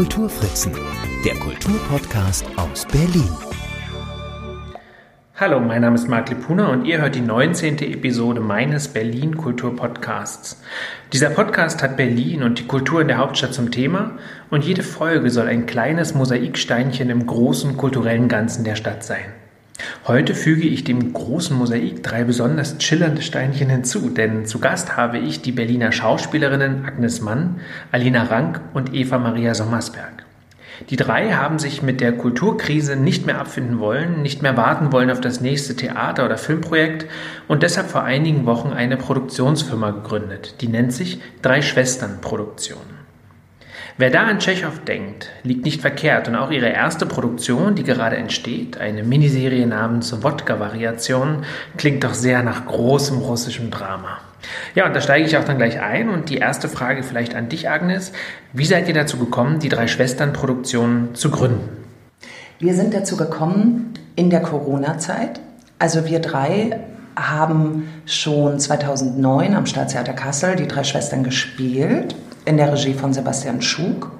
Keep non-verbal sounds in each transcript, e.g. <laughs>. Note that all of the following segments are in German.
Kulturfritzen, der Kulturpodcast aus Berlin. Hallo, mein Name ist Marc Lipuna und ihr hört die 19. Episode meines Berlin Kultur Podcasts. Dieser Podcast hat Berlin und die Kultur in der Hauptstadt zum Thema und jede Folge soll ein kleines Mosaiksteinchen im großen kulturellen Ganzen der Stadt sein. Heute füge ich dem großen Mosaik drei besonders chillernde Steinchen hinzu, denn zu Gast habe ich die Berliner Schauspielerinnen Agnes Mann, Alina Rank und Eva Maria Sommersberg. Die drei haben sich mit der Kulturkrise nicht mehr abfinden wollen, nicht mehr warten wollen auf das nächste Theater- oder Filmprojekt und deshalb vor einigen Wochen eine Produktionsfirma gegründet. Die nennt sich Drei Schwestern Produktion. Wer da an Tschechow denkt, liegt nicht verkehrt und auch ihre erste Produktion, die gerade entsteht, eine Miniserie namens Wodka-Variation, klingt doch sehr nach großem russischem Drama. Ja, und da steige ich auch dann gleich ein und die erste Frage vielleicht an dich, Agnes. Wie seid ihr dazu gekommen, die drei Schwestern-Produktion zu gründen? Wir sind dazu gekommen in der Corona-Zeit. Also wir drei haben schon 2009 am Staatstheater Kassel die drei Schwestern gespielt in der Regie von Sebastian Schug.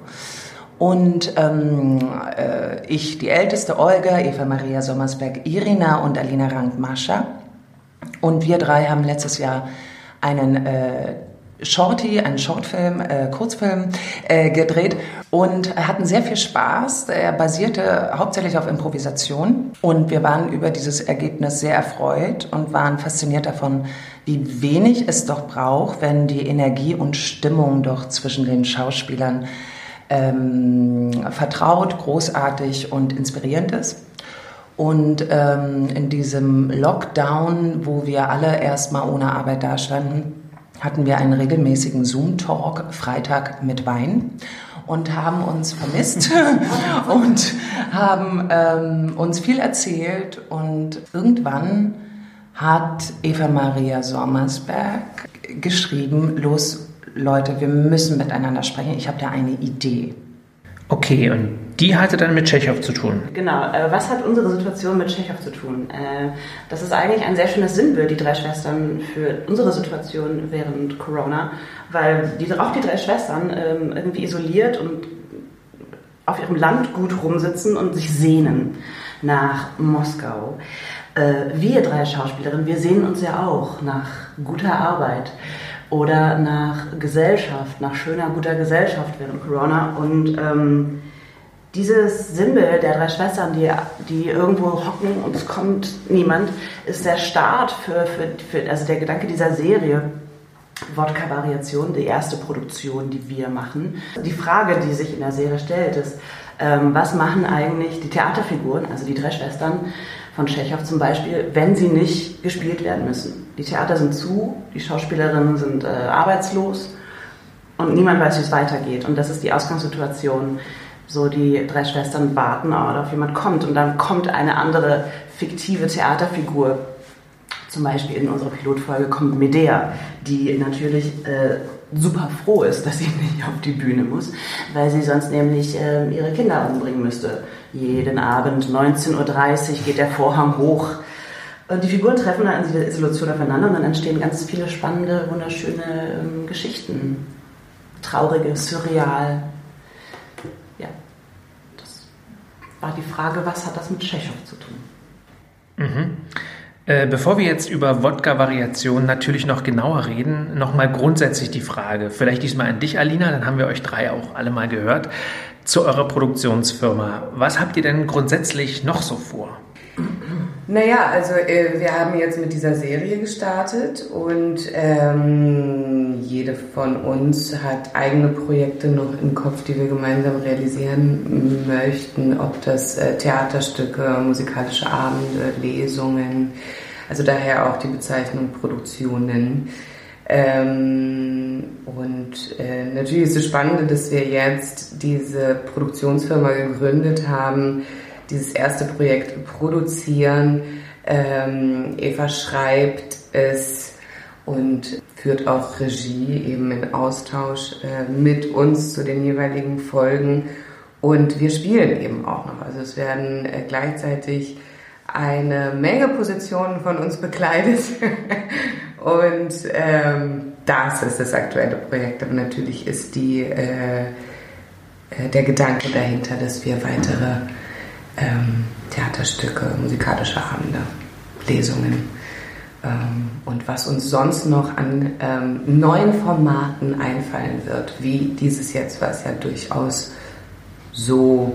Und ähm, äh, ich, die älteste Olga, Eva Maria Sommersberg, Irina und Alina Rank Mascha. Und wir drei haben letztes Jahr einen äh, Shorty, einen Shortfilm, äh, Kurzfilm äh, gedreht und hatten sehr viel Spaß. Er basierte hauptsächlich auf Improvisation und wir waren über dieses Ergebnis sehr erfreut und waren fasziniert davon, wie wenig es doch braucht, wenn die Energie und Stimmung doch zwischen den Schauspielern ähm, vertraut, großartig und inspirierend ist. Und ähm, in diesem Lockdown, wo wir alle erstmal ohne Arbeit dastanden, hatten wir einen regelmäßigen Zoom-Talk Freitag mit Wein und haben uns vermisst <laughs> und haben ähm, uns viel erzählt und irgendwann hat Eva Maria Sommersberg geschrieben, los Leute, wir müssen miteinander sprechen, ich habe da eine Idee. Okay, und die hatte dann mit Tschechow zu tun. Genau. Äh, was hat unsere Situation mit Tschechow zu tun? Äh, das ist eigentlich ein sehr schönes Sinnbild, die drei Schwestern, für unsere Situation während Corona, weil die, auch die drei Schwestern ähm, irgendwie isoliert und auf ihrem Landgut rumsitzen und sich sehnen nach Moskau. Äh, wir drei Schauspielerinnen, wir sehnen uns ja auch nach guter Arbeit oder nach Gesellschaft, nach schöner, guter Gesellschaft während Corona. Und ähm, dieses Sinnbild der drei Schwestern, die, die irgendwo hocken und es kommt niemand, ist der Start für, für, für also der Gedanke dieser Serie. Wodka-Variation, die erste Produktion, die wir machen. Die Frage, die sich in der Serie stellt, ist, ähm, was machen eigentlich die Theaterfiguren, also die drei Schwestern, von Tschechow zum Beispiel, wenn sie nicht gespielt werden müssen. Die Theater sind zu, die Schauspielerinnen sind äh, arbeitslos und niemand weiß, wie es weitergeht. Und das ist die Ausgangssituation. So die drei Schwestern warten, auf jemand kommt und dann kommt eine andere fiktive Theaterfigur. Zum Beispiel in unserer Pilotfolge kommt Medea, die natürlich äh, super froh ist, dass sie <laughs> nicht auf die Bühne muss, weil sie sonst nämlich äh, ihre Kinder umbringen müsste. Jeden Abend 19.30 Uhr geht der Vorhang hoch. Und die Figuren treffen dann in der Isolation aufeinander und dann entstehen ganz viele spannende, wunderschöne ähm, Geschichten. Traurige, surreal. Ja, das war die Frage, was hat das mit Tschechow zu tun? Mhm. Äh, bevor wir jetzt über Wodka-Variationen natürlich noch genauer reden, nochmal grundsätzlich die Frage, vielleicht diesmal an dich, Alina, dann haben wir euch drei auch alle mal gehört, zu eurer Produktionsfirma. Was habt ihr denn grundsätzlich noch so vor? Naja, also äh, wir haben jetzt mit dieser Serie gestartet und ähm, jede von uns hat eigene Projekte noch im Kopf, die wir gemeinsam realisieren möchten, ob das äh, Theaterstücke, musikalische Abende, Lesungen, also daher auch die Bezeichnung Produktionen. Ähm, und äh, natürlich ist es spannend, dass wir jetzt diese Produktionsfirma gegründet haben, dieses erste Projekt produzieren. Ähm, Eva schreibt es und führt auch Regie eben in Austausch äh, mit uns zu den jeweiligen Folgen. Und wir spielen eben auch noch. Also es werden äh, gleichzeitig eine Menge Positionen von uns bekleidet. <laughs> und ähm, das ist das aktuelle Projekt. Aber natürlich ist die äh, äh, der Gedanke dahinter, dass wir weitere ähm, Theaterstücke, musikalische Abende, Lesungen und was uns sonst noch an ähm, neuen Formaten einfallen wird, wie dieses jetzt, was ja durchaus so,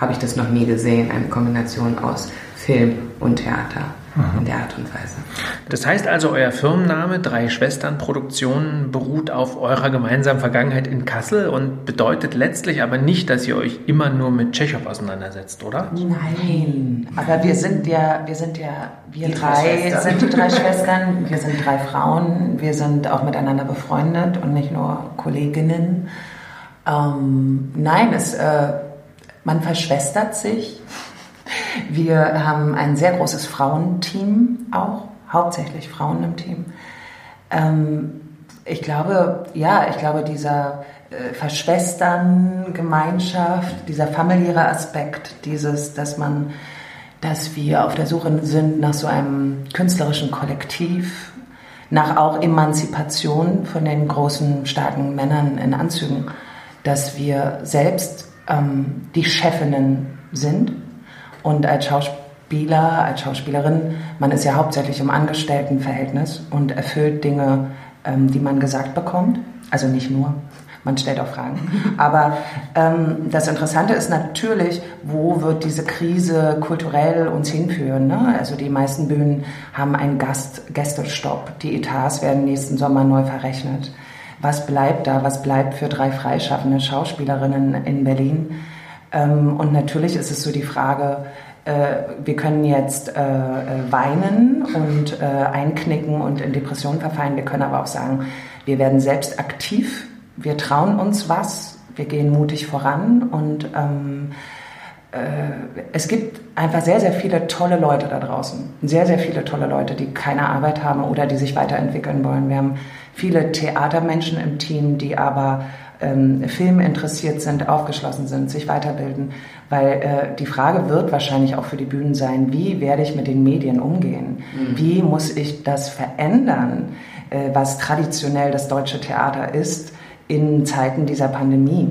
habe ich das noch nie gesehen, eine Kombination aus Film und Theater mhm. in der Art und Weise. Das heißt also, euer Firmenname Drei Schwestern Produktionen beruht auf eurer gemeinsamen Vergangenheit in Kassel und bedeutet letztlich aber nicht, dass ihr euch immer nur mit Tschechow auseinandersetzt, oder? Nein, aber wir sind ja, wir sind ja, wir die drei, drei sind die drei Schwestern, wir sind drei Frauen, wir sind auch miteinander befreundet und nicht nur Kolleginnen. Ähm, nein, es, äh, man verschwestert sich. Wir haben ein sehr großes Frauenteam auch, hauptsächlich Frauen im Team. Ähm, ich glaube, ja, ich glaube, dieser äh, Verschwestern, Gemeinschaft, dieser familiäre Aspekt, dieses, dass man, dass wir auf der Suche sind nach so einem künstlerischen Kollektiv, nach auch Emanzipation von den großen, starken Männern in Anzügen, dass wir selbst ähm, die Chefinnen sind und als Schauspieler, als Schauspielerin, man ist ja hauptsächlich im Angestelltenverhältnis und erfüllt Dinge, ähm, die man gesagt bekommt. Also nicht nur, man stellt auch Fragen. <laughs> Aber ähm, das Interessante ist natürlich, wo wird diese Krise kulturell uns hinführen? Ne? Also die meisten Bühnen haben einen Gast Gästestopp. Die Etats werden nächsten Sommer neu verrechnet. Was bleibt da? Was bleibt für drei freischaffende Schauspielerinnen in Berlin? Ähm, und natürlich ist es so die Frage, äh, wir können jetzt äh, äh, weinen und einknicken und in Depressionen verfallen. Wir können aber auch sagen, wir werden selbst aktiv, wir trauen uns was, wir gehen mutig voran und ähm, es gibt einfach sehr, sehr viele tolle Leute da draußen. Sehr, sehr viele tolle Leute, die keine Arbeit haben oder die sich weiterentwickeln wollen. Wir haben viele Theatermenschen im Team, die aber ähm, Film interessiert sind, aufgeschlossen sind, sich weiterbilden, weil äh, die Frage wird wahrscheinlich auch für die Bühnen sein, wie werde ich mit den Medien umgehen? Mhm. Wie muss ich das verändern, äh, was traditionell das deutsche Theater ist in Zeiten dieser Pandemie?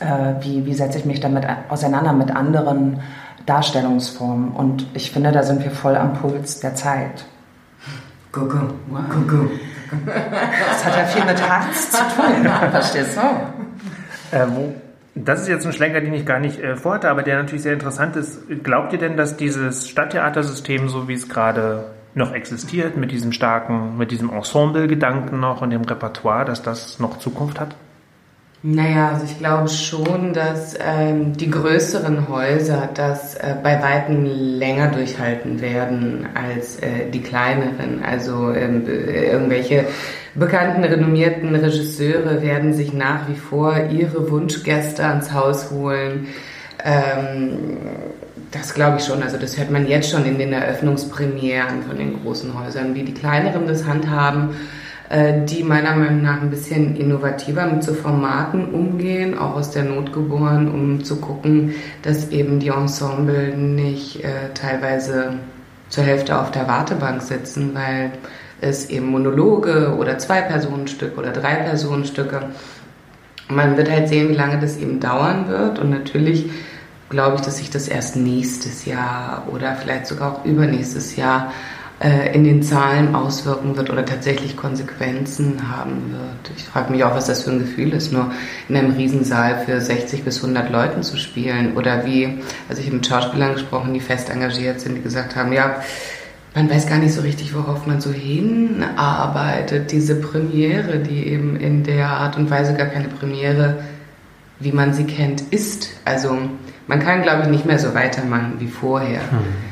Äh, wie, wie setze ich mich damit auseinander mit anderen Darstellungsformen? Und ich finde, da sind wir voll am Puls der Zeit. Go, go, wow. go, go. Das hat ja viel mit Herz zu tun, verstehst du? Äh, wo, das ist jetzt ein Schlenker, den ich gar nicht äh, vorhatte, aber der natürlich sehr interessant ist. Glaubt ihr denn, dass dieses Stadttheatersystem, so wie es gerade noch existiert, mit diesem starken, mit diesem Ensemble-Gedanken noch und dem Repertoire, dass das noch Zukunft hat? Naja, also ich glaube schon, dass ähm, die größeren Häuser das äh, bei weitem länger durchhalten werden als äh, die kleineren. Also ähm, irgendwelche bekannten, renommierten Regisseure werden sich nach wie vor ihre Wunschgäste ans Haus holen. Ähm, das glaube ich schon. Also das hört man jetzt schon in den Eröffnungspremieren von den großen Häusern, wie die kleineren das handhaben die meiner Meinung nach ein bisschen innovativer mit so Formaten umgehen, auch aus der Not geboren, um zu gucken, dass eben die Ensemble nicht äh, teilweise zur Hälfte auf der Wartebank sitzen, weil es eben Monologe oder Zwei-Personen-Stücke oder Drei-Personen-Stücke. Man wird halt sehen, wie lange das eben dauern wird und natürlich glaube ich, dass sich das erst nächstes Jahr oder vielleicht sogar auch übernächstes Jahr äh, in den Zahlen auswirken wird oder tatsächlich Konsequenzen haben wird. Ich frage mich auch, was das für ein Gefühl ist, nur in einem Riesensaal für 60 bis 100 Leuten zu spielen oder wie, also ich habe mit Schauspielern gesprochen, die fest engagiert sind, die gesagt haben, ja, man weiß gar nicht so richtig, worauf man so hinarbeitet. Diese Premiere, die eben in der Art und Weise gar keine Premiere, wie man sie kennt, ist. Also man kann, glaube ich, nicht mehr so weitermachen wie vorher. Hm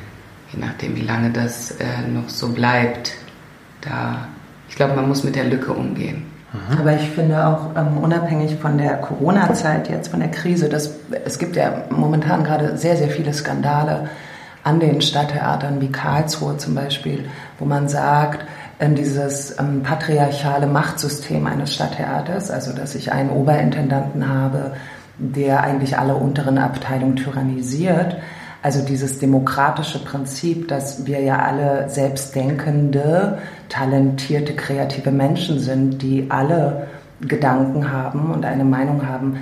je nachdem, wie lange das äh, noch so bleibt. Da, ich glaube, man muss mit der Lücke umgehen. Mhm. Aber ich finde auch ähm, unabhängig von der Corona-Zeit jetzt, von der Krise, dass, es gibt ja momentan gerade sehr, sehr viele Skandale an den Stadttheatern wie Karlsruhe zum Beispiel, wo man sagt, ähm, dieses ähm, patriarchale Machtsystem eines Stadttheaters, also dass ich einen Oberintendanten habe, der eigentlich alle unteren Abteilungen tyrannisiert, also dieses demokratische Prinzip, dass wir ja alle selbstdenkende, talentierte, kreative Menschen sind, die alle Gedanken haben und eine Meinung haben,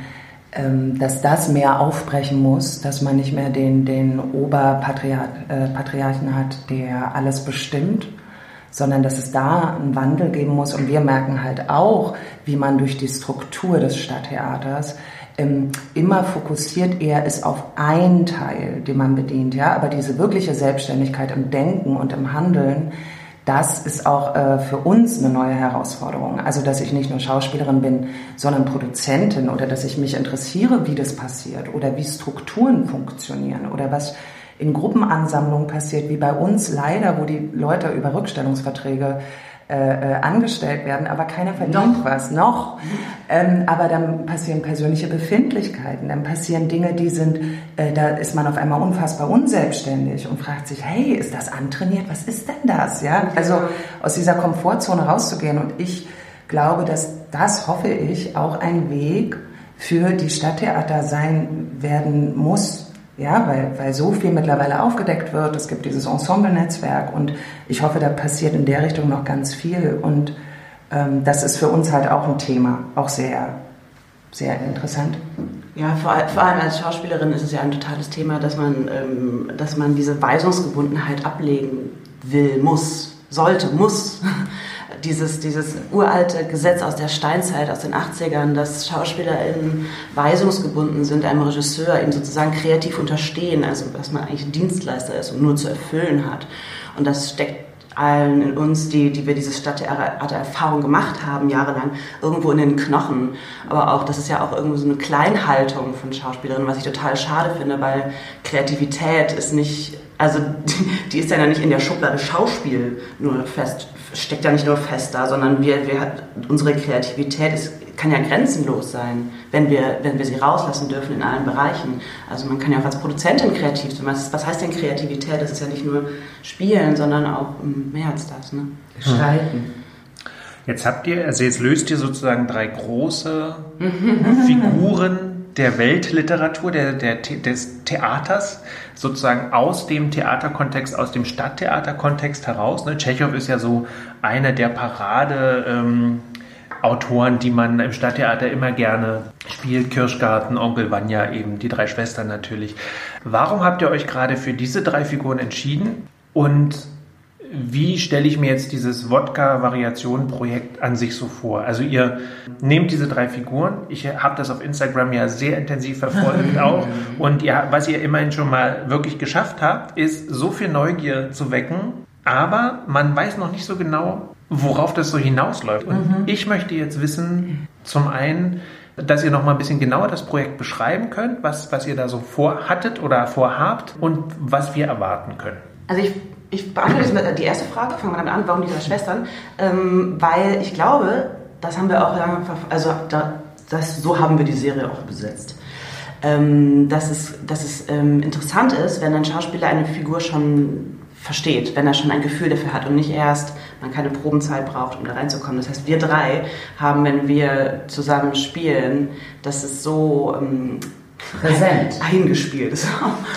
ähm, dass das mehr aufbrechen muss, dass man nicht mehr den, den Oberpatriarchen äh, hat, der alles bestimmt, sondern dass es da einen Wandel geben muss. Und wir merken halt auch, wie man durch die Struktur des Stadttheaters ähm, immer fokussiert eher ist auf einen Teil, den man bedient, ja, aber diese wirkliche Selbstständigkeit im Denken und im Handeln, das ist auch äh, für uns eine neue Herausforderung. Also, dass ich nicht nur Schauspielerin bin, sondern Produzentin oder dass ich mich interessiere, wie das passiert oder wie Strukturen funktionieren oder was in Gruppenansammlungen passiert, wie bei uns leider, wo die Leute über Rückstellungsverträge äh, äh, angestellt werden, aber keiner verdient noch. was, noch. Ähm, aber dann passieren persönliche Befindlichkeiten, dann passieren Dinge, die sind, äh, da ist man auf einmal unfassbar unselbstständig und fragt sich, hey, ist das antrainiert? Was ist denn das? Ja, also aus dieser Komfortzone rauszugehen und ich glaube, dass das, hoffe ich, auch ein Weg für die Stadttheater sein werden muss, ja, weil, weil so viel mittlerweile aufgedeckt wird. Es gibt dieses Ensemble-Netzwerk und ich hoffe, da passiert in der Richtung noch ganz viel. Und ähm, das ist für uns halt auch ein Thema, auch sehr, sehr interessant. Ja, vor, vor, allem als Schauspielerin ist es ja ein totales Thema, dass man, ähm, dass man diese Weisungsgebundenheit ablegen will, muss, sollte, muss dieses, dieses uralte Gesetz aus der Steinzeit, aus den 80ern, dass SchauspielerInnen weisungsgebunden sind, einem Regisseur ihm sozusagen kreativ unterstehen, also dass man eigentlich Dienstleister ist und nur zu erfüllen hat. Und das steckt allen in uns, die, die wir diese Stadttheater-Erfahrung gemacht haben, jahrelang, irgendwo in den Knochen. Aber auch, das ist ja auch irgendwo so eine Kleinhaltung von Schauspielerinnen, was ich total schade finde, weil Kreativität ist nicht, also <laughs> die, ist ja nicht in der Schublade Schauspiel nur fest steckt ja nicht nur fest da, sondern wir, wir, unsere Kreativität ist, kann ja grenzenlos sein, wenn wir, wenn wir sie rauslassen dürfen in allen Bereichen. Also man kann ja auch als Produzentin kreativ sein. Was heißt denn Kreativität? Das ist ja nicht nur Spielen, sondern auch mehr als das. Ne? Gestalten. Jetzt habt ihr, also jetzt löst ihr sozusagen drei große Figuren der Weltliteratur, der, der, des Theaters, sozusagen aus dem Theaterkontext, aus dem Stadttheaterkontext heraus. Ne? Tschechow ist ja so einer der Parade. Ähm, die man im Stadttheater immer gerne spielt. Kirschgarten, Onkel Vanya, eben die drei Schwestern natürlich. Warum habt ihr euch gerade für diese drei Figuren entschieden? Und wie stelle ich mir jetzt dieses Wodka-Variation-Projekt an sich so vor? Also ihr nehmt diese drei Figuren, ich habe das auf Instagram ja sehr intensiv verfolgt <laughs> auch und ja, was ihr immerhin schon mal wirklich geschafft habt, ist so viel Neugier zu wecken, aber man weiß noch nicht so genau, worauf das so hinausläuft. Und mhm. ich möchte jetzt wissen, zum einen, dass ihr noch mal ein bisschen genauer das Projekt beschreiben könnt, was, was ihr da so vorhattet oder vorhabt und was wir erwarten können. Also ich ich beantworte die erste Frage, fangen wir damit an, warum die drei Schwestern? Ähm, weil ich glaube, das haben wir auch lange, also da, das, so haben wir die Serie auch besetzt. Ähm, dass es, dass es ähm, interessant ist, wenn ein Schauspieler eine Figur schon versteht, wenn er schon ein Gefühl dafür hat und nicht erst man keine Probenzeit braucht, um da reinzukommen. Das heißt, wir drei haben, wenn wir zusammen spielen, das ist so ähm, präsent eingespielt <laughs> ist.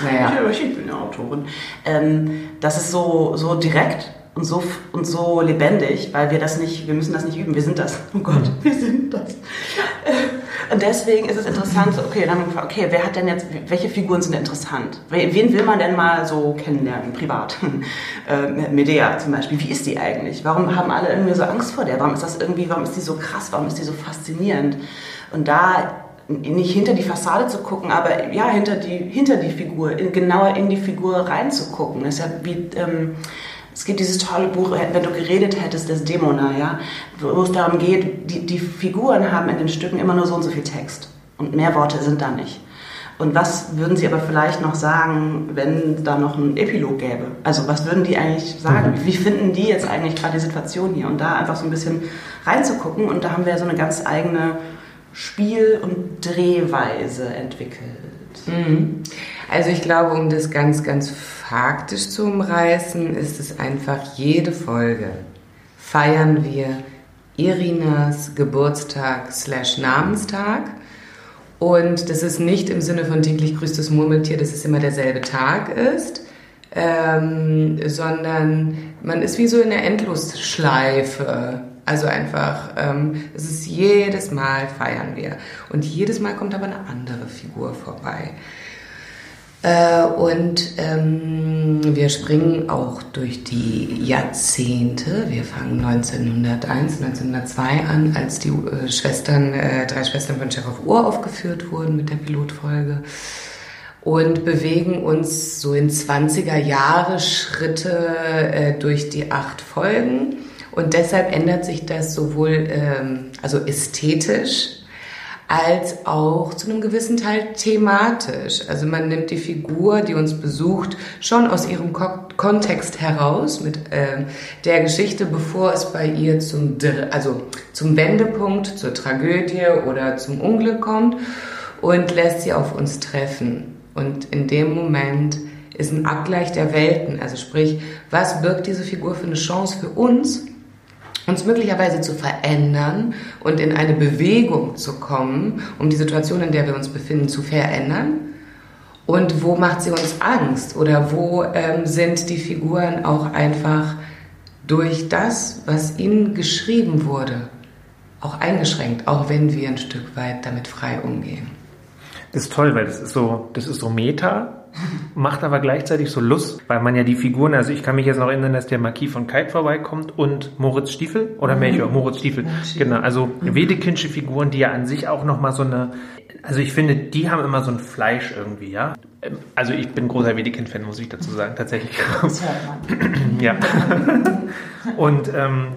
Naja. Ich bin eine Autorin. Ähm, das ist so, so direkt und so, und so lebendig, weil wir das nicht, wir müssen das nicht üben, wir sind das. Oh Gott, mhm. wir sind das. Und deswegen ist es interessant, okay, dann, okay, wer hat denn jetzt, welche Figuren sind interessant? Wen will man denn mal so kennenlernen, privat? <laughs> Äh, Medea zum Beispiel, wie ist die eigentlich? Warum haben alle irgendwie so Angst vor der? Warum ist das irgendwie, warum ist die so krass? Warum ist die so faszinierend? Und da nicht hinter die Fassade zu gucken, aber ja, hinter die, hinter die Figur, in, genauer in die Figur reinzugucken. Das ist ja wie, ähm, es gibt dieses tolle Buch, wenn du geredet hättest, des Dämona, ja, wo es darum geht, die, die Figuren haben in den Stücken immer nur so und so viel Text und mehr Worte sind da nicht. Und was würden Sie aber vielleicht noch sagen, wenn da noch ein Epilog gäbe? Also was würden die eigentlich sagen? Mhm. Wie finden die jetzt eigentlich gerade die Situation hier? Und da einfach so ein bisschen reinzugucken. Und da haben wir so eine ganz eigene Spiel- und Drehweise entwickelt? Mhm. Also ich glaube, um das ganz, ganz faktisch zu umreißen, ist es einfach jede Folge feiern wir Irinas Geburtstag slash Namenstag. Und das ist nicht im Sinne von täglich grüßt das Murmeltier, dass es immer derselbe Tag ist, ähm, sondern man ist wie so in der Endlosschleife Also einfach, ähm, es ist jedes Mal feiern wir. Und jedes Mal kommt aber eine andere Figur vorbei. Äh, und ähm, wir springen auch durch die Jahrzehnte. Wir fangen 1901, 1902 an, als die äh, Schwestern, äh, drei Schwestern von Chekhov uraufgeführt wurden mit der Pilotfolge. Und bewegen uns so in 20er Jahre Schritte äh, durch die acht Folgen. Und deshalb ändert sich das sowohl ähm, also ästhetisch als auch zu einem gewissen Teil thematisch. Also man nimmt die Figur, die uns besucht, schon aus ihrem Ko Kontext heraus mit äh, der Geschichte, bevor es bei ihr zum, also zum Wendepunkt, zur Tragödie oder zum Unglück kommt und lässt sie auf uns treffen. Und in dem Moment ist ein Abgleich der Welten, also sprich, was birgt diese Figur für eine Chance für uns uns möglicherweise zu verändern und in eine Bewegung zu kommen, um die Situation, in der wir uns befinden, zu verändern? Und wo macht sie uns Angst? Oder wo ähm, sind die Figuren auch einfach durch das, was ihnen geschrieben wurde, auch eingeschränkt, auch wenn wir ein Stück weit damit frei umgehen? Das ist toll, weil das ist so, das ist so Meta, macht aber gleichzeitig so Lust, weil man ja die Figuren, also ich kann mich jetzt noch erinnern, dass der Marquis von Kite vorbeikommt und Moritz Stiefel oder mhm. Melchior, Moritz Stiefel, genau, also mhm. Wedekindsche Figuren, die ja an sich auch nochmal so eine, also ich finde, die haben immer so ein Fleisch irgendwie, ja. Also ich bin großer Wedekind-Fan, muss ich dazu sagen, tatsächlich. Man. ja. <laughs> und ähm,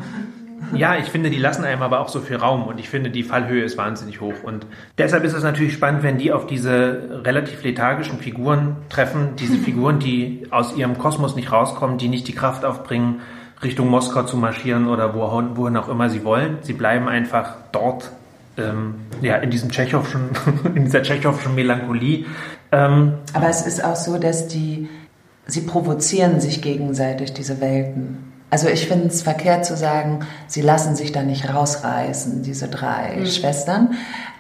ja, ich finde, die lassen einem aber auch so viel Raum und ich finde, die Fallhöhe ist wahnsinnig hoch. Und deshalb ist es natürlich spannend, wenn die auf diese relativ lethargischen Figuren treffen, diese <laughs> Figuren, die aus ihrem Kosmos nicht rauskommen, die nicht die Kraft aufbringen, Richtung Moskau zu marschieren oder wohin auch immer sie wollen. Sie bleiben einfach dort, ähm, ja, in diesem Tschechowschen, <laughs> in dieser tschechowschen Melancholie. Ähm, aber es ist auch so, dass die, sie provozieren sich gegenseitig, diese Welten. Also ich finde es verkehrt zu sagen, sie lassen sich da nicht rausreißen, diese drei mhm. Schwestern,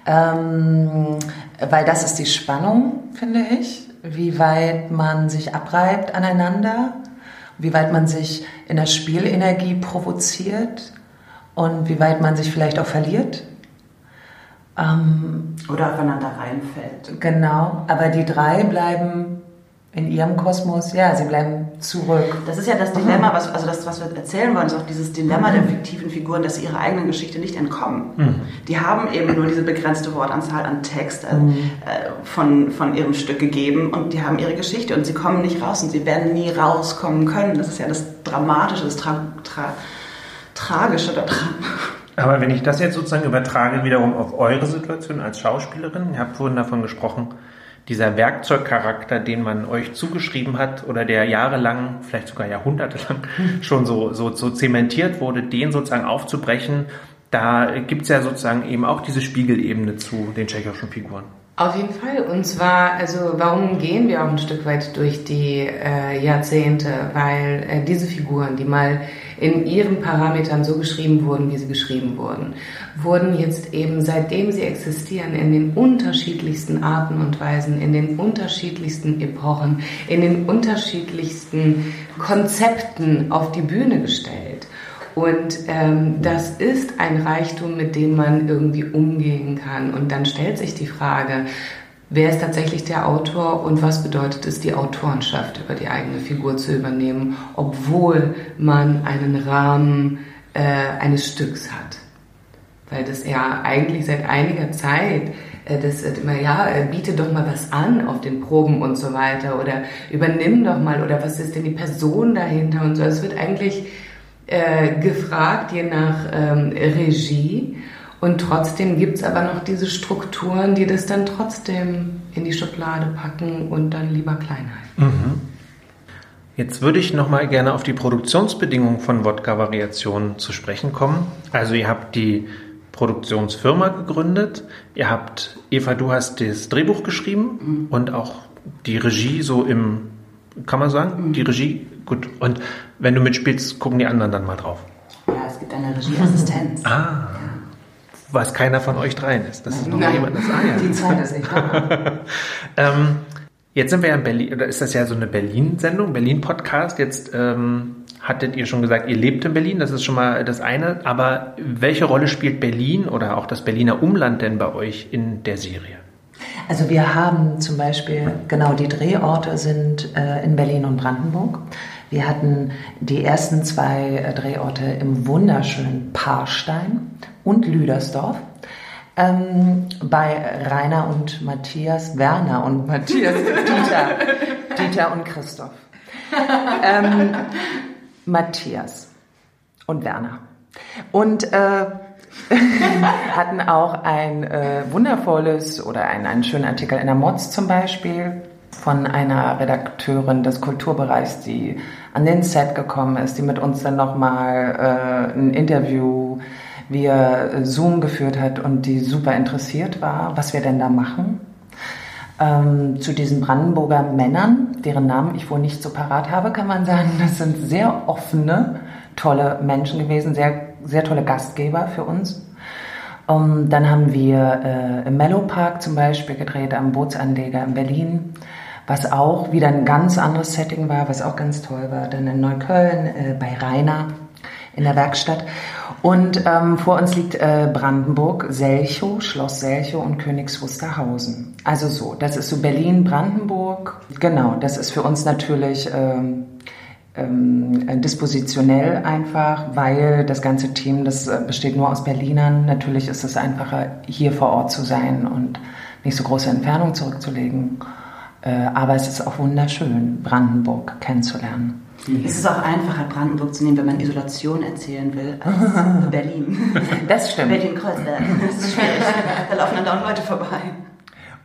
ähm, weil das ist die Spannung, finde ich, wie weit man sich abreibt aneinander, wie weit man sich in der Spielenergie provoziert und wie weit man sich vielleicht auch verliert. Ähm, Oder aufeinander reinfällt. Genau, aber die drei bleiben in ihrem Kosmos, ja, sie bleiben zurück. Das ist ja das Dilemma, was, also das, was wir erzählen wollen, ist auch dieses Dilemma mhm. der fiktiven Figuren, dass sie ihrer eigenen Geschichte nicht entkommen. Mhm. Die haben eben nur diese begrenzte Wortanzahl an Text äh, mhm. äh, von, von ihrem Stück gegeben und die haben ihre Geschichte und sie kommen nicht raus und sie werden nie rauskommen können. Das ist ja das Dramatische, das Tra Tra Tragische daran. Aber wenn ich das jetzt sozusagen übertrage wiederum auf eure Situation als Schauspielerin, ihr habt vorhin davon gesprochen, dieser Werkzeugcharakter, den man euch zugeschrieben hat oder der jahrelang, vielleicht sogar jahrhundertelang schon so, so, so zementiert wurde, den sozusagen aufzubrechen, da gibt es ja sozusagen eben auch diese Spiegelebene zu den tschechischen Figuren. Auf jeden Fall. Und zwar, also warum gehen wir auch ein Stück weit durch die äh, Jahrzehnte? Weil äh, diese Figuren, die mal in ihren Parametern so geschrieben wurden, wie sie geschrieben wurden, wurden jetzt eben, seitdem sie existieren, in den unterschiedlichsten Arten und Weisen, in den unterschiedlichsten Epochen, in den unterschiedlichsten Konzepten auf die Bühne gestellt. Und ähm, das ist ein Reichtum, mit dem man irgendwie umgehen kann. Und dann stellt sich die Frage, wer ist tatsächlich der Autor und was bedeutet es, die Autorenschaft über die eigene Figur zu übernehmen, obwohl man einen Rahmen äh, eines Stücks hat. Weil das ja eigentlich seit einiger Zeit äh, das immer, ja, äh, biete doch mal was an auf den Proben und so weiter oder übernimm doch mal oder was ist denn die Person dahinter und so. Es wird eigentlich äh, gefragt, je nach ähm, Regie. Und trotzdem gibt es aber noch diese Strukturen, die das dann trotzdem in die Schublade packen und dann lieber klein halten. Mhm. Jetzt würde ich noch mal gerne auf die Produktionsbedingungen von Wodka-Variationen zu sprechen kommen. Also ihr habt die Produktionsfirma gegründet. Ihr habt, Eva, du hast das Drehbuch geschrieben mhm. und auch die Regie so im, kann man sagen, mhm. die Regie, gut. Und wenn du mitspielst, gucken die anderen dann mal drauf. Ja, es gibt eine Regieassistenz. ah. Ja. Was keiner von euch dreien ist. Das ist noch Nein. jemand, das ah, ja. Die Zeit ist nicht <laughs> ähm, Jetzt sind wir ja in Berlin, oder ist das ja so eine Berlin-Sendung, Berlin-Podcast. Jetzt ähm, hattet ihr schon gesagt, ihr lebt in Berlin, das ist schon mal das eine. Aber welche Rolle spielt Berlin oder auch das Berliner Umland denn bei euch in der Serie? Also wir haben zum Beispiel, genau die Drehorte sind äh, in Berlin und Brandenburg. Wir hatten die ersten zwei äh, Drehorte im wunderschönen Paarstein und Lüdersdorf. Ähm, bei Rainer und Matthias, Werner und <laughs> Matthias, Dieter, Dieter und Christoph. Ähm, Matthias und Werner. Und äh, <laughs> hatten auch ein äh, wundervolles oder einen, einen schönen Artikel in der Mods zum Beispiel von einer Redakteurin des Kulturbereichs, die an den Set gekommen ist, die mit uns dann nochmal äh, ein Interview via Zoom geführt hat und die super interessiert war, was wir denn da machen. Ähm, zu diesen Brandenburger Männern, deren Namen ich wohl nicht so parat habe, kann man sagen, das sind sehr offene, tolle Menschen gewesen, sehr, sehr tolle Gastgeber für uns. Ähm, dann haben wir äh, im Mellow Park zum Beispiel gedreht, am Bootsanleger in Berlin, was auch wieder ein ganz anderes Setting war, was auch ganz toll war. Dann in Neukölln äh, bei Rainer in der Werkstatt. Und ähm, vor uns liegt äh, Brandenburg, Selchow, Schloss Selchow und Königs Wusterhausen. Also so, das ist so Berlin, Brandenburg. Genau, das ist für uns natürlich ähm, ähm, dispositionell einfach, weil das ganze Team, das äh, besteht nur aus Berlinern. Natürlich ist es einfacher, hier vor Ort zu sein und nicht so große Entfernung zurückzulegen. Äh, aber es ist auch wunderschön, Brandenburg kennenzulernen. Mhm. Es ist auch einfacher, Brandenburg zu nehmen, wenn man Isolation erzählen will, als <laughs> Berlin. Das stimmt. Berlin-Kreuzberg. <laughs> Das ist schwierig. Da laufen dann dauernd Leute vorbei.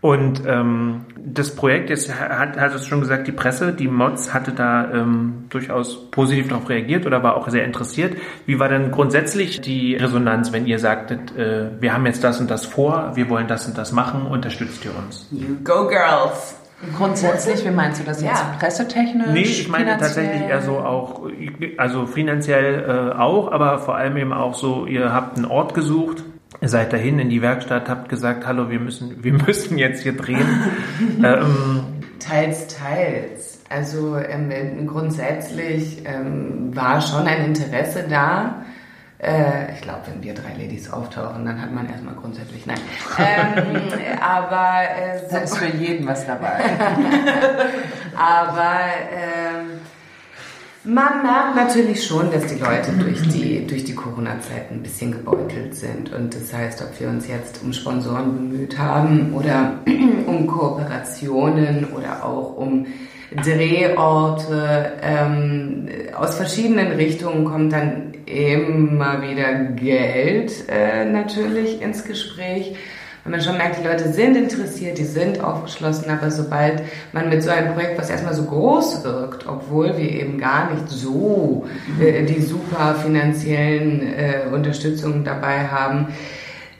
Und ähm, das Projekt, jetzt hat, hat es schon gesagt, die Presse, die Mods hatte da ähm, durchaus positiv darauf reagiert oder war auch sehr interessiert. Wie war denn grundsätzlich die Resonanz, wenn ihr sagtet, äh, wir haben jetzt das und das vor, wir wollen das und das machen, unterstützt ihr uns? You go girls! Grundsätzlich, wie meinst du das jetzt? Ja. Pressetechnisch? Nee, ich meine tatsächlich eher so auch, also finanziell äh, auch, aber vor allem eben auch so, ihr habt einen Ort gesucht, ihr seid dahin in die Werkstatt, habt gesagt, hallo, wir müssen, wir <laughs> müssen jetzt hier drehen. <laughs> ähm, teils, teils. Also ähm, grundsätzlich ähm, war schon ein Interesse da. Äh, ich glaube, wenn wir drei Ladies auftauchen, dann hat man erstmal grundsätzlich nein. Ähm, <laughs> aber äh, so, da ist für jeden was dabei. <laughs> aber ähm, man merkt natürlich schon, dass die Leute durch die, durch die Corona-Zeit ein bisschen gebeutelt sind. Und das heißt, ob wir uns jetzt um Sponsoren bemüht haben oder <clears throat> um Kooperationen oder auch um Drehorte ähm, aus verschiedenen Richtungen kommt dann immer wieder Geld äh, natürlich ins Gespräch. Wenn man schon merkt, die Leute sind interessiert, die sind aufgeschlossen, aber sobald man mit so einem Projekt, was erstmal so groß wirkt, obwohl wir eben gar nicht so äh, die super finanziellen äh, Unterstützungen dabei haben,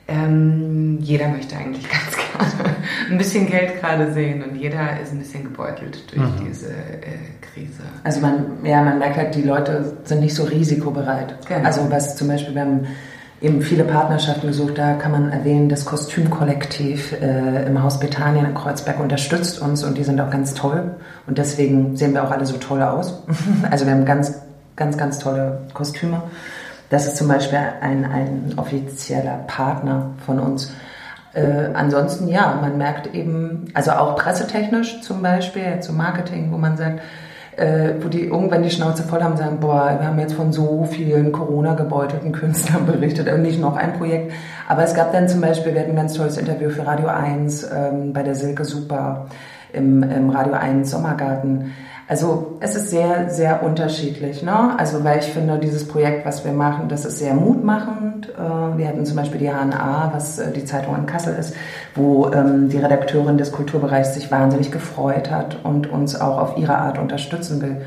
ähm, jeder möchte eigentlich <laughs> ganz gerne <laughs> ein bisschen Geld gerade sehen und jeder ist ein bisschen gebeutelt durch mhm. diese äh, Krise. Also man, ja, man merkt halt, die Leute sind nicht so risikobereit. Genau. Also was zum Beispiel, wir haben eben viele Partnerschaften gesucht, da kann man erwähnen, das Kostümkollektiv äh, im Haus Bethanien in Kreuzberg unterstützt uns und die sind auch ganz toll und deswegen sehen wir auch alle so toll aus. <laughs> also wir haben ganz, ganz, ganz tolle Kostüme. Das ist zum Beispiel ein, ein offizieller Partner von uns. Äh, ansonsten ja, man merkt eben, also auch pressetechnisch zum Beispiel, zum Marketing, wo man sagt, äh, wo die irgendwann die Schnauze voll haben, sagen, boah, wir haben jetzt von so vielen Corona-gebeutelten Künstlern <laughs> berichtet und nicht noch ein Projekt. Aber es gab dann zum Beispiel, wir hatten ein ganz tolles Interview für Radio 1 ähm, bei der Silke Super im, im Radio 1 Sommergarten also es ist sehr, sehr unterschiedlich. Ne? Also weil ich finde, dieses Projekt, was wir machen, das ist sehr mutmachend. Äh, wir hatten zum Beispiel die HNA, was äh, die Zeitung in Kassel ist, wo ähm, die Redakteurin des Kulturbereichs sich wahnsinnig gefreut hat und uns auch auf ihre Art unterstützen will.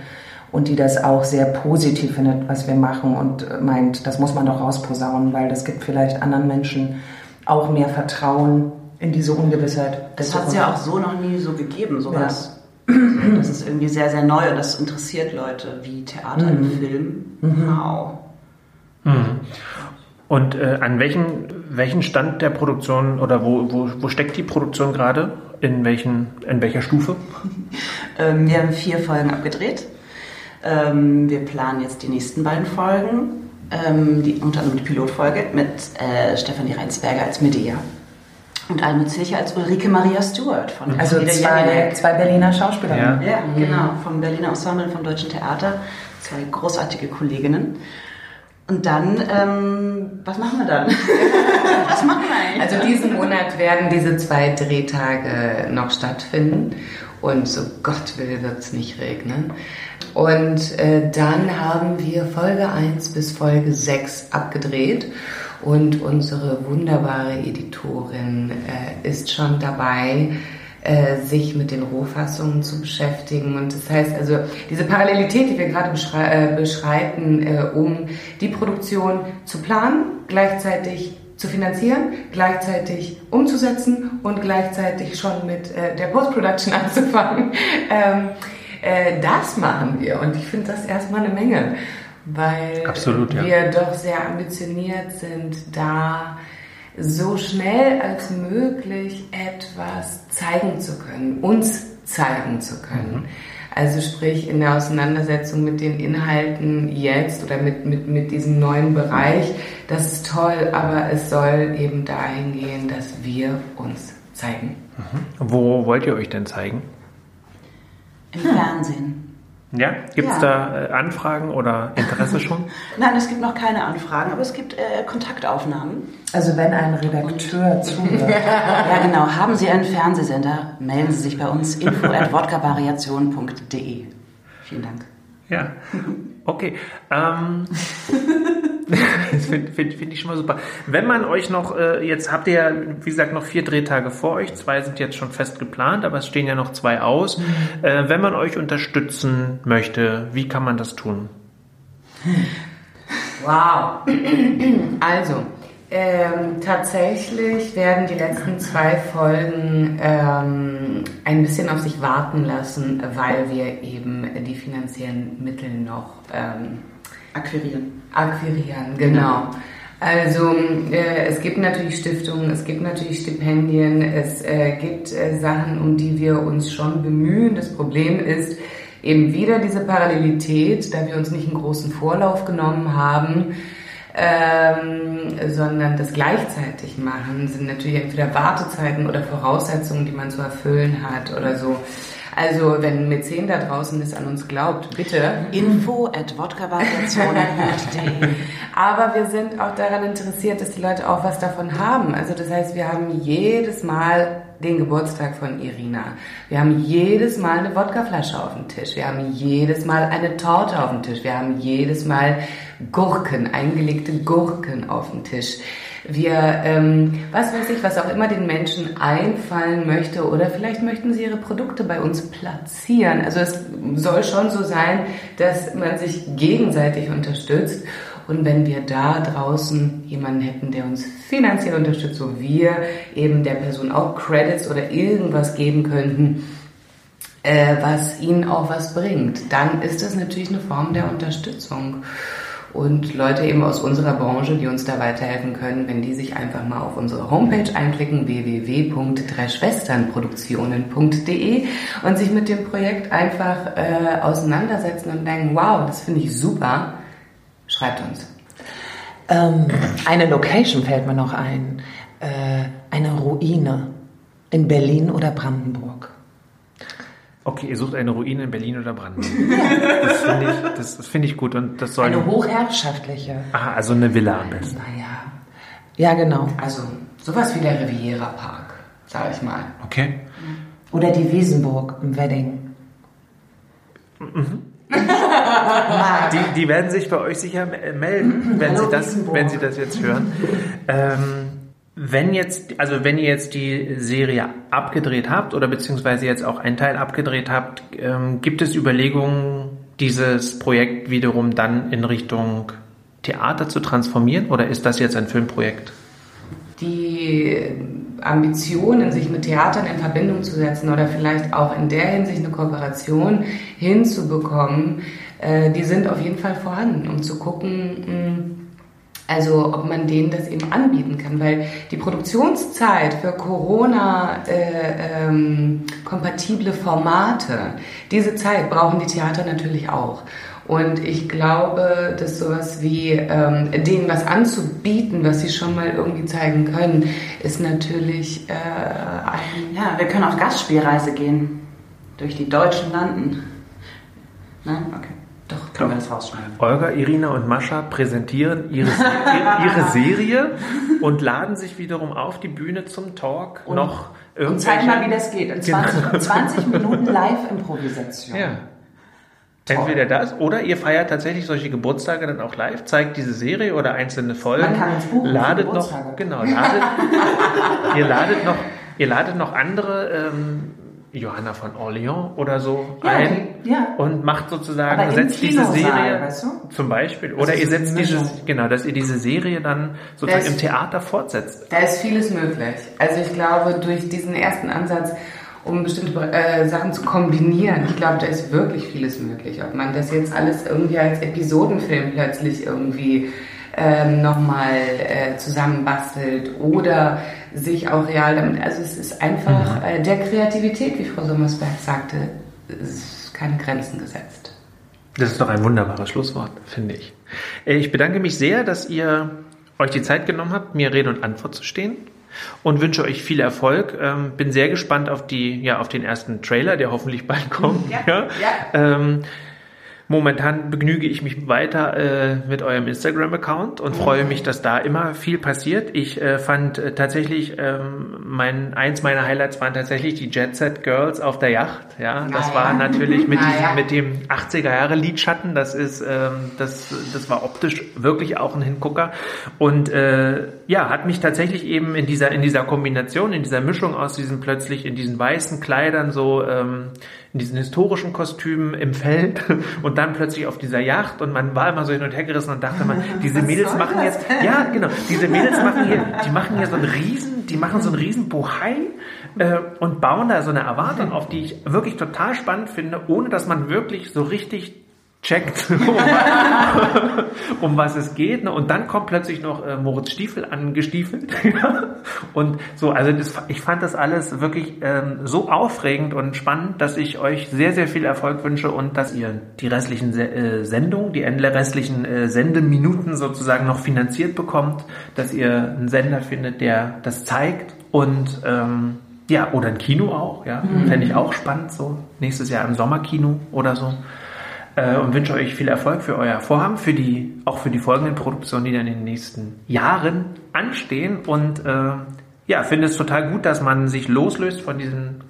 Und die das auch sehr positiv findet, was wir machen und meint, das muss man doch rausposaunen, weil das gibt vielleicht anderen Menschen auch mehr Vertrauen in diese Ungewissheit. Das hat es ja auch so noch nie so gegeben, sowas. Ja. Also, das ist irgendwie sehr, sehr neu und das interessiert Leute wie Theater mhm. im Film. Mhm. Wow. Mhm. Und äh, an welchen, welchen Stand der Produktion oder wo, wo, wo steckt die Produktion gerade? In, welchen, in welcher Stufe? <laughs> ähm, wir haben vier Folgen abgedreht. Ähm, wir planen jetzt die nächsten beiden Folgen, ähm, die, unter anderem die Pilotfolge mit äh, Stefanie Reinsberger als Medea und Almut Zilcher als Ulrike Maria Stewart von Also Frieda zwei, Jelinek. zwei Berliner Schauspielerinnen. Ja, genau, vom Berliner Ensemble, vom Deutschen Theater. Zwei großartige Kolleginnen. Und dann, ähm, was machen wir dann? <laughs> was machen wir eigentlich? Also diesen Monat werden diese zwei Drehtage noch stattfinden und so Gott will wird es nicht regnen. Und äh, dann haben wir Folge 1 bis Folge 6 abgedreht und unsere wunderbare Editorin äh, ist schon dabei, äh, sich mit den Rohfassungen zu beschäftigen. Und das heißt also, diese Parallelität, die wir gerade beschrei äh, beschreiten, äh, um die Produktion zu planen, gleichzeitig zu finanzieren, gleichzeitig umzusetzen und gleichzeitig schon mit äh, der Post-Production <laughs> anzufangen. Ähm, äh, das machen wir und ich finde das erstmal eine Menge, weil Absolut, ja. wir doch sehr ambitioniert sind, da so schnell als möglich etwas zeigen zu können, uns zeigen zu können. Also sprich in der Auseinandersetzung mit den Inhalten jetzt oder mit, mit, mit diesem neuen Bereich, das ist toll, aber es soll eben dahin gehen, dass wir uns zeigen. Wo wollt ihr euch denn zeigen? Im Fernsehen. Ja, gibt es Ja. da äh, Anfragen oder Interesse schon? <laughs> Nein, es gibt noch keine Anfragen, aber es gibt äh, Kontaktaufnahmen. Also wenn ein Redakteur zuhört. <laughs> Ja, genau. Haben Sie einen Fernsehsender? Melden Sie sich bei uns info at <laughs> wodkavariation.de. Vielen Dank. Ja. Okay. Ähm, <laughs> das finde find, find ich schon mal super. Wenn man euch noch, äh, jetzt habt ihr ja, wie gesagt, noch vier Drehtage vor euch. Zwei sind jetzt schon fest geplant, aber es stehen ja noch zwei aus. Äh, wenn man euch unterstützen möchte, wie kann man das tun? <laughs> Wow. <clears throat> Also, ähm, tatsächlich werden die letzten zwei Folgen ähm, ein bisschen auf sich warten lassen, weil wir eben die finanziellen Mittel noch ähm, Akquirieren. akquirieren. Genau. Also äh, es gibt natürlich Stiftungen, es gibt natürlich Stipendien, es äh, gibt äh, Sachen, um die wir uns schon bemühen. Das Problem ist eben wieder diese Parallelität, da wir uns nicht einen großen Vorlauf genommen haben, ähm, sondern das gleichzeitig machen, sind natürlich entweder Wartezeiten oder Voraussetzungen, die man zu erfüllen hat oder so. Also wenn ein Mäzen da draußen ist, an uns glaubt, bitte. Info at. <laughs> Aber wir sind auch daran interessiert, dass die Leute auch was davon haben. Also das heißt, wir haben jedes Mal den Geburtstag von Irina. Wir haben jedes Mal eine Wodkaflasche auf dem Tisch. Wir haben jedes Mal eine Torte auf dem Tisch. Wir haben jedes Mal Gurken, eingelegte Gurken auf dem Tisch. Wir, ähm, was weiß ich, was auch immer den Menschen einfallen möchte oder vielleicht möchten sie ihre Produkte bei uns platzieren. Also es soll schon so sein, dass man sich gegenseitig unterstützt. Und wenn wir da draußen jemanden hätten, der uns finanziell unterstützt, wo wir eben der Person auch Credits oder irgendwas geben könnten, äh, was ihnen auch was bringt, dann ist das natürlich eine Form der Unterstützung. Und Leute eben aus unserer Branche, die uns da weiterhelfen können, wenn die sich einfach mal auf unsere Homepage einklicken, www.dreischwesternproduktionen.de und sich mit dem Projekt einfach äh, auseinandersetzen und denken, wow, das finde ich super, schreibt uns. Ähm, eine Location fällt mir noch ein. Äh, eine Ruine in Berlin oder Brandenburg. Okay, ihr sucht eine Ruine in Berlin oder Brandenburg. <laughs> Das finde ich, das, finde ich gut und das soll. Eine hochherrschaftliche. Aha, also eine Villa am besten. Naja, Ja, genau. also sowas wie der Riviera Park, sag ich mal. Okay. Oder die Wiesenburg im Wedding. <laughs> Die, die werden sich bei euch sicher me- melden, wenn Hallo, sie das, Wiesenburg. wenn sie das jetzt hören. Ähm, wenn jetzt, also wenn ihr jetzt die Serie abgedreht habt oder beziehungsweise jetzt auch einen Teil abgedreht habt, ähm, gibt es Überlegungen, dieses Projekt wiederum dann in Richtung Theater zu transformieren oder ist das jetzt ein Filmprojekt? die Ambitionen, sich mit Theatern in Verbindung zu setzen oder vielleicht auch in der Hinsicht eine Kooperation hinzubekommen, äh, die sind auf jeden Fall vorhanden, um zu gucken, mh, also ob man denen das eben anbieten kann, weil die Produktionszeit für Corona-kompatible Formate, diese Zeit brauchen die Theater natürlich auch. Und ich glaube, dass sowas wie ähm, denen was anzubieten, was sie schon mal irgendwie zeigen können, ist natürlich äh, ein. Ja, wir können auf Gastspielreise gehen. Durch die deutschen Landen. Nein? Okay. Können wir das rausschneiden. Olga, Irina und Mascha präsentieren ihre, <laughs> ihre, Serie und laden sich wiederum auf die Bühne zum Talk Und- noch Und zeig mal, wie das geht. In 20, 20 Minuten Live-Improvisation. Ja. Entweder das oder ihr feiert tatsächlich solche Geburtstage dann auch live, zeigt diese Serie oder einzelne Folgen. Man kann uns buchen ladet noch, genau, ladet, <laughs> ihr ladet noch, ihr ladet noch andere, ähm, Johanna von Orleans oder so Ja, ein ja. und macht sozusagen, Aber setzt diese Serie weißt du? zum Beispiel oder ist ihr setzt diese, Mischung. genau, dass ihr diese Serie dann sozusagen Das- im Theater fortsetzt. Da ist vieles möglich. Also ich glaube, durch diesen ersten Ansatz, um bestimmte äh, Sachen zu kombinieren, ich glaube, da ist wirklich vieles möglich. Ob man das jetzt alles irgendwie als Episodenfilm plötzlich irgendwie ähm, nochmal äh, zusammenbastelt oder sich auch real damit, also es ist einfach äh, der Kreativität, wie Frau Sommersberg sagte, keine Grenzen gesetzt. Das ist doch ein wunderbares Schlusswort, finde ich. Äh, Ich bedanke mich sehr, dass ihr euch die Zeit genommen habt, mir Rede und Antwort zu stehen und wünsche euch viel Erfolg. Ähm, bin sehr gespannt auf die, ja, auf den ersten Trailer, der hoffentlich bald kommt. Ja, Ähm, Momentan begnüge ich mich weiter äh, mit eurem Instagram-Account und freue mich, dass da immer viel passiert. Ich äh, fand äh, tatsächlich, ähm, mein, eins meiner Highlights waren tatsächlich die Jet Set Girls auf der Yacht. Ja, das Ah, war ja. natürlich mit, Ah, diesem, ja. mit dem 80er Jahre Lidschatten. Das ist, ähm, das, das war optisch wirklich auch ein Hingucker und äh, ja, hat mich tatsächlich eben in dieser in dieser Kombination, in dieser Mischung aus diesen plötzlich in diesen weißen Kleidern so ähm, in diesen historischen Kostümen im Feld <laughs> und dann plötzlich auf dieser Yacht und man war immer so hin und her gerissen und dachte man, <laughs> diese Mädels soll machen jetzt, ja genau, diese Mädels machen hier, die machen hier so einen riesen, die machen so einen riesen Bohai äh, und bauen da so eine Erwartung auf, die ich wirklich total spannend finde, ohne dass man wirklich so richtig checkt, <laughs> um, um was es geht. Ne? Und dann kommt plötzlich noch äh, Moritz Stiefel angestiefelt. <laughs> und so, also das, ich fand das alles wirklich ähm, so aufregend und spannend, dass ich euch sehr, sehr viel Erfolg wünsche und dass ihr die restlichen Se äh, Sendungen, die restlichen äh, Sendeminuten sozusagen noch finanziert bekommt, dass ihr einen Sender findet, der das zeigt und ähm, ja, oder ein Kino auch, ja, fände ich auch spannend, so nächstes Jahr im Sommerkino oder so äh, und wünsche euch viel Erfolg für euer Vorhaben, für die, auch für die folgenden Produktionen, die dann in den nächsten Jahren anstehen. Und äh, ja, finde es total gut, dass man sich loslöst von diesen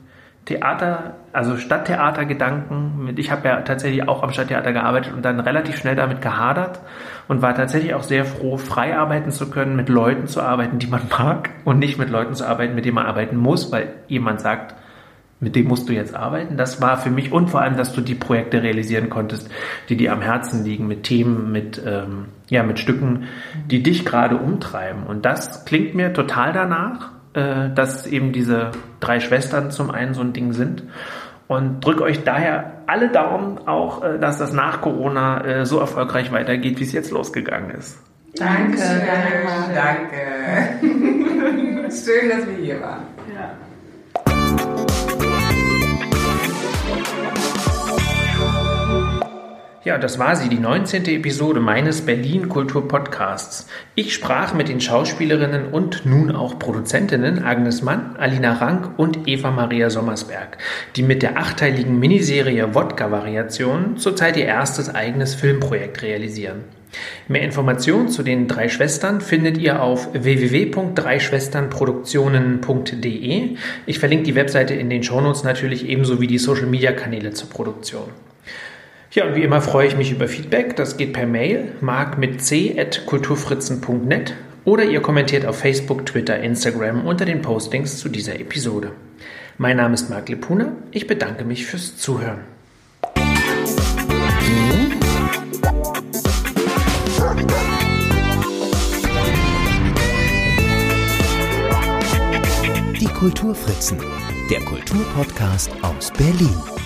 Theater, also Stadttheatergedanken. Ich habe ja tatsächlich auch am Stadttheater gearbeitet und dann relativ schnell damit gehadert und war tatsächlich auch sehr froh, frei arbeiten zu können, mit Leuten zu arbeiten, die man <laughs> mag und nicht mit Leuten zu arbeiten, mit denen man arbeiten muss, weil jemand sagt, mit dem musst du jetzt arbeiten. Das war für mich und vor allem, dass du die Projekte realisieren konntest, die dir am Herzen liegen, mit Themen, mit, ähm, ja, mit Stücken, die dich gerade umtreiben. Und das klingt mir total danach, äh, dass eben diese drei Schwestern zum einen so ein Ding sind. Und drück euch daher alle Daumen auch, äh, dass das nach Corona äh, so erfolgreich weitergeht, wie es jetzt losgegangen ist. Danke, danke, danke. <laughs> Schön, dass wir hier waren. Ja, das war sie, die 19. Episode meines Berlin Kultur Podcasts. Ich sprach mit den Schauspielerinnen und nun auch Produzentinnen Agnes Mann, Alina Rank und Eva Maria Sommersberg, die mit der achteiligen Miniserie Wodka-Variationen zurzeit ihr erstes eigenes Filmprojekt realisieren. Mehr Informationen zu den drei Schwestern findet ihr auf www.dreischwesternproduktionen.de. Ich verlinke die Webseite in den Shownotes natürlich ebenso wie die Social-Media-Kanäle zur Produktion. Ja, und wie immer freue ich mich über Feedback. Das geht per Mail, mark mit c at kulturfritzen.net oder ihr kommentiert auf Facebook, Twitter, Instagram unter den Postings zu dieser Episode. Mein Name ist Marc Lepuna. Ich bedanke mich fürs Zuhören. Die Kulturfritzen, der Kulturpodcast aus Berlin.